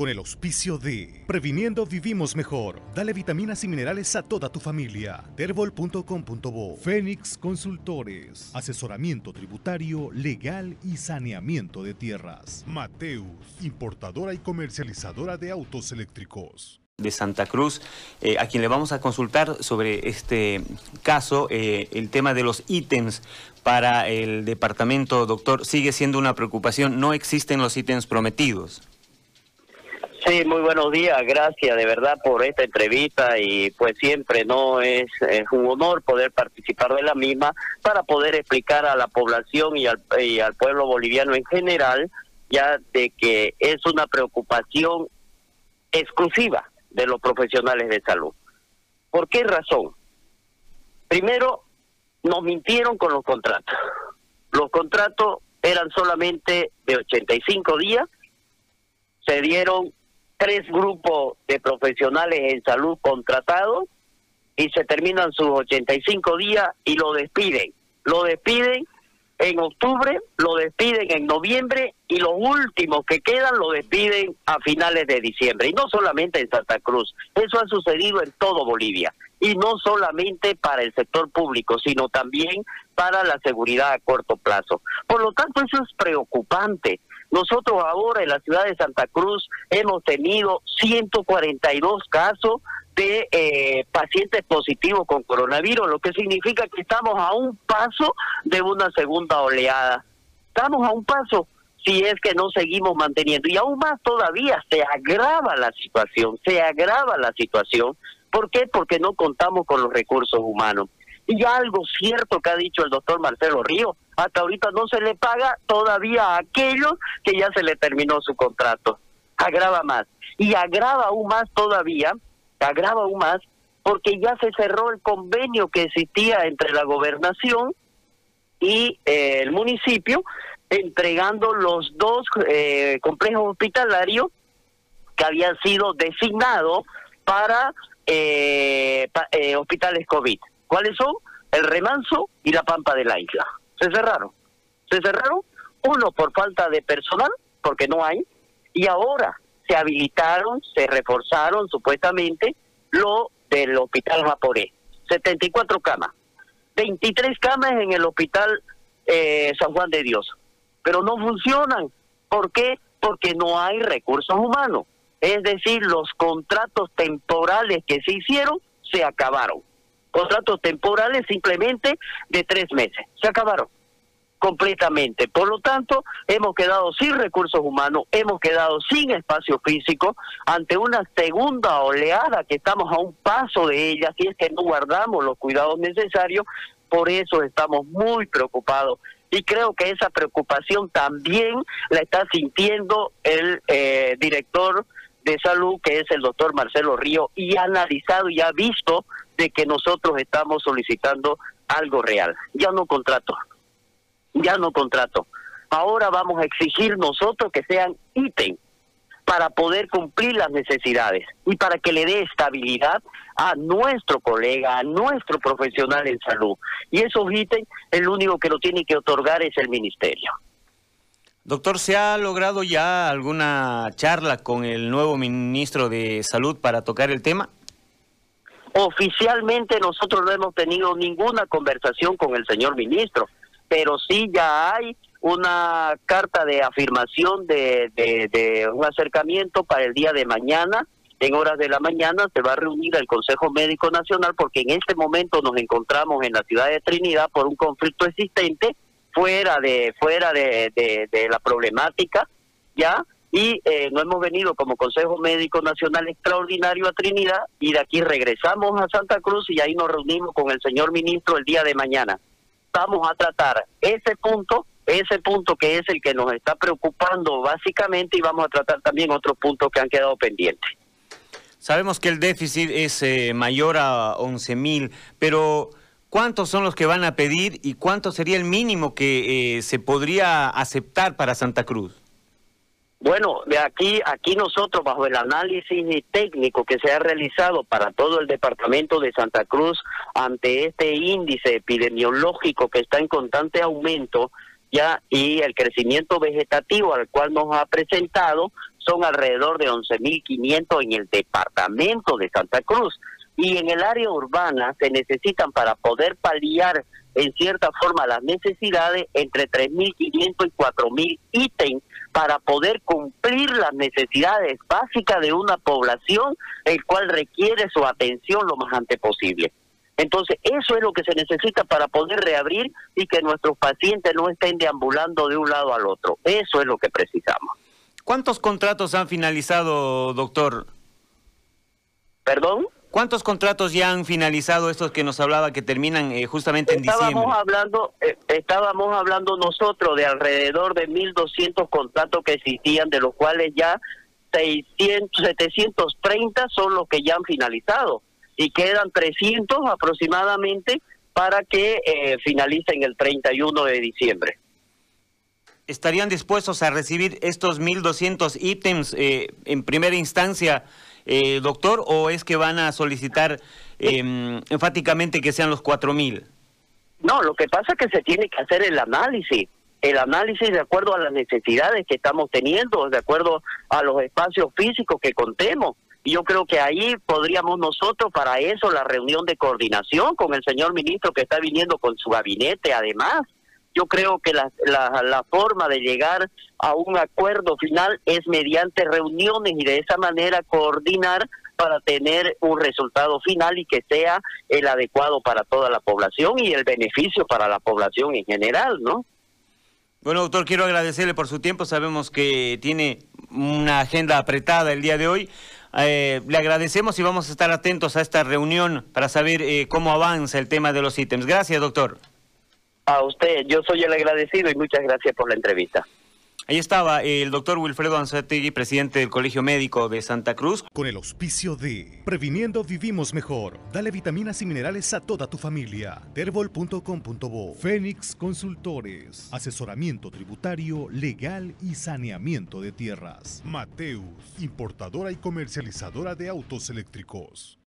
con el auspicio de Previniendo Vivimos Mejor. Dale vitaminas y minerales a toda tu familia. Terbol.com.bo Fénix Consultores. Asesoramiento tributario, legal y saneamiento de tierras. Mateus, importadora y comercializadora de autos eléctricos de Santa Cruz, eh, a quien le vamos a consultar sobre este caso, eh, el tema de los ítems para el departamento, doctor, sigue siendo una preocupación. No existen los ítems prometidos. Sí, muy buenos días, gracias de verdad por esta entrevista y pues siempre no es, un honor poder participar de la misma para poder explicar a la población y al, y al pueblo boliviano en general ya de que es una preocupación exclusiva de los profesionales de salud. ¿Por qué razón? Primero, nos mintieron con los contratos. Los contratos eran solamente de 85 días, se dieron tres grupos de profesionales en salud contratados y se terminan sus 85 días y lo despiden. Lo despiden en octubre, lo despiden en noviembre y los últimos que quedan lo despiden a finales de diciembre. Y no solamente en Santa Cruz, eso ha sucedido en todo Bolivia. Y no solamente para el sector público, sino también para la seguridad a corto plazo. Por lo tanto, eso es preocupante. Nosotros ahora en la ciudad de Santa Cruz hemos tenido 142 casos de eh, pacientes positivos con coronavirus, lo que significa que estamos a un paso de una segunda oleada. Estamos a un paso si es que no seguimos manteniendo. Y aún más todavía se agrava la situación, se agrava la situación. ¿Por qué? Porque no contamos con los recursos humanos. Y algo cierto que ha dicho el doctor Marcelo Río, hasta ahorita no se le paga todavía a aquellos que ya se le terminó su contrato. Agrava más. Y agrava aún más todavía agrava aún más porque ya se cerró el convenio que existía entre la gobernación y eh, el municipio, entregando los dos eh, complejos hospitalarios que habían sido designados para eh, hospitales COVID. ¿Cuáles son? El Remanso y la Pampa de la Isla. Se cerraron. Se cerraron, uno por falta de personal, porque no hay, y ahora se habilitaron, se reforzaron supuestamente lo del hospital Vaporé. 74 camas. 23 camas en el hospital eh, San Juan de Dios. Pero no funcionan. ¿Por qué? Porque no hay recursos humanos. Es decir, los contratos temporales que se hicieron se acabaron. Contratos temporales simplemente de tres meses. Se acabaron completamente. Por lo tanto, hemos quedado sin recursos humanos, hemos quedado sin espacio físico ante una segunda oleada que estamos a un paso de ella, si es que no guardamos los cuidados necesarios, por eso estamos muy preocupados. Y creo que esa preocupación también la está sintiendo el eh, director de salud, que es el doctor Marcelo Río, y ha analizado y ha visto de que nosotros estamos solicitando algo real, ya no contrato, ya no contrato. Ahora vamos a exigir nosotros que sean ítem para poder cumplir las necesidades y para que le dé estabilidad a nuestro colega, a nuestro profesional en salud. Y esos ítems, el único que lo tiene que otorgar es el ministerio. Doctor, ¿se ha logrado ya alguna charla con el nuevo ministro de Salud para tocar el tema? Oficialmente nosotros no hemos tenido ninguna conversación con el señor ministro pero sí ya hay una carta de afirmación de, de, un acercamiento para el día de mañana. En horas de la mañana se va a reunir el Consejo Médico Nacional porque en este momento nos encontramos en la ciudad de Trinidad por un conflicto existente fuera de fuera de, de, la problemática, ya y eh, no hemos venido como Consejo Médico Nacional Extraordinario a Trinidad y de aquí regresamos a Santa Cruz y ahí nos reunimos con el señor ministro el día de mañana vamos a tratar ese punto, ese punto que es el que nos está preocupando básicamente y vamos a tratar también otros puntos que han quedado pendientes. Sabemos que el déficit es eh, mayor a 11 mil, pero ¿cuántos son los que van a pedir y cuánto sería el mínimo que eh, se podría aceptar para Santa Cruz? Bueno, de aquí, aquí nosotros, bajo el análisis técnico que se ha realizado para todo el departamento de Santa Cruz, ante este índice epidemiológico que está en constante aumento, ya y el crecimiento vegetativo al cual nos ha presentado, son alrededor de 11.500 en el departamento de Santa Cruz. Y en el área urbana se necesitan para poder paliar en cierta forma las necesidades entre 3.500 y 4.000 ítems para poder cumplir las necesidades básicas de una población el cual requiere su atención lo más antes posible. Entonces, eso es lo que se necesita para poder reabrir y que nuestros pacientes no estén deambulando de un lado al otro. Eso es lo que precisamos. ¿Cuántos contratos han finalizado, doctor? ¿Perdón? ¿Cuántos contratos ya han finalizado estos que nos hablaba que terminan eh, justamente en estábamos Hablando, eh, estábamos hablando nosotros de alrededor de 1.200 contratos que existían, de los cuales ya 600, 730 son los que ya han finalizado y quedan 300 aproximadamente para que eh, finalicen el 31 de diciembre. ¿Estarían dispuestos a recibir estos 1.200 ítems en primera instancia? Eh, doctor, o es que van a solicitar eh, enfáticamente que sean los cuatro mil? No, lo que pasa es que se tiene que hacer el análisis, el análisis de acuerdo a las necesidades que estamos teniendo, de acuerdo a los espacios físicos que contemos. Y yo creo que ahí podríamos nosotros, para eso, la reunión de coordinación con el señor ministro que está viniendo con su gabinete, además, yo creo que la, forma de llegar a un acuerdo final es mediante reuniones y de esa manera coordinar para tener un resultado final y que sea el adecuado para toda la población y el beneficio para la población en general, ¿no? Bueno, doctor, quiero agradecerle por su tiempo. Sabemos que tiene una agenda apretada el día de hoy. Eh, le agradecemos y vamos a estar atentos a esta reunión para saber eh, cómo avanza el tema de los ítems. Gracias, doctor. A usted, yo soy el agradecido y muchas gracias por la entrevista. Ahí estaba el doctor Wilfredo Anzategui, presidente del Colegio Médico de Santa Cruz. Con el auspicio de Previniendo Vivimos Mejor. Dale vitaminas y minerales a toda tu familia. Terbol.com.bo. Fénix Consultores. Asesoramiento tributario, legal y saneamiento de tierras. Mateus, importadora y comercializadora de autos eléctricos.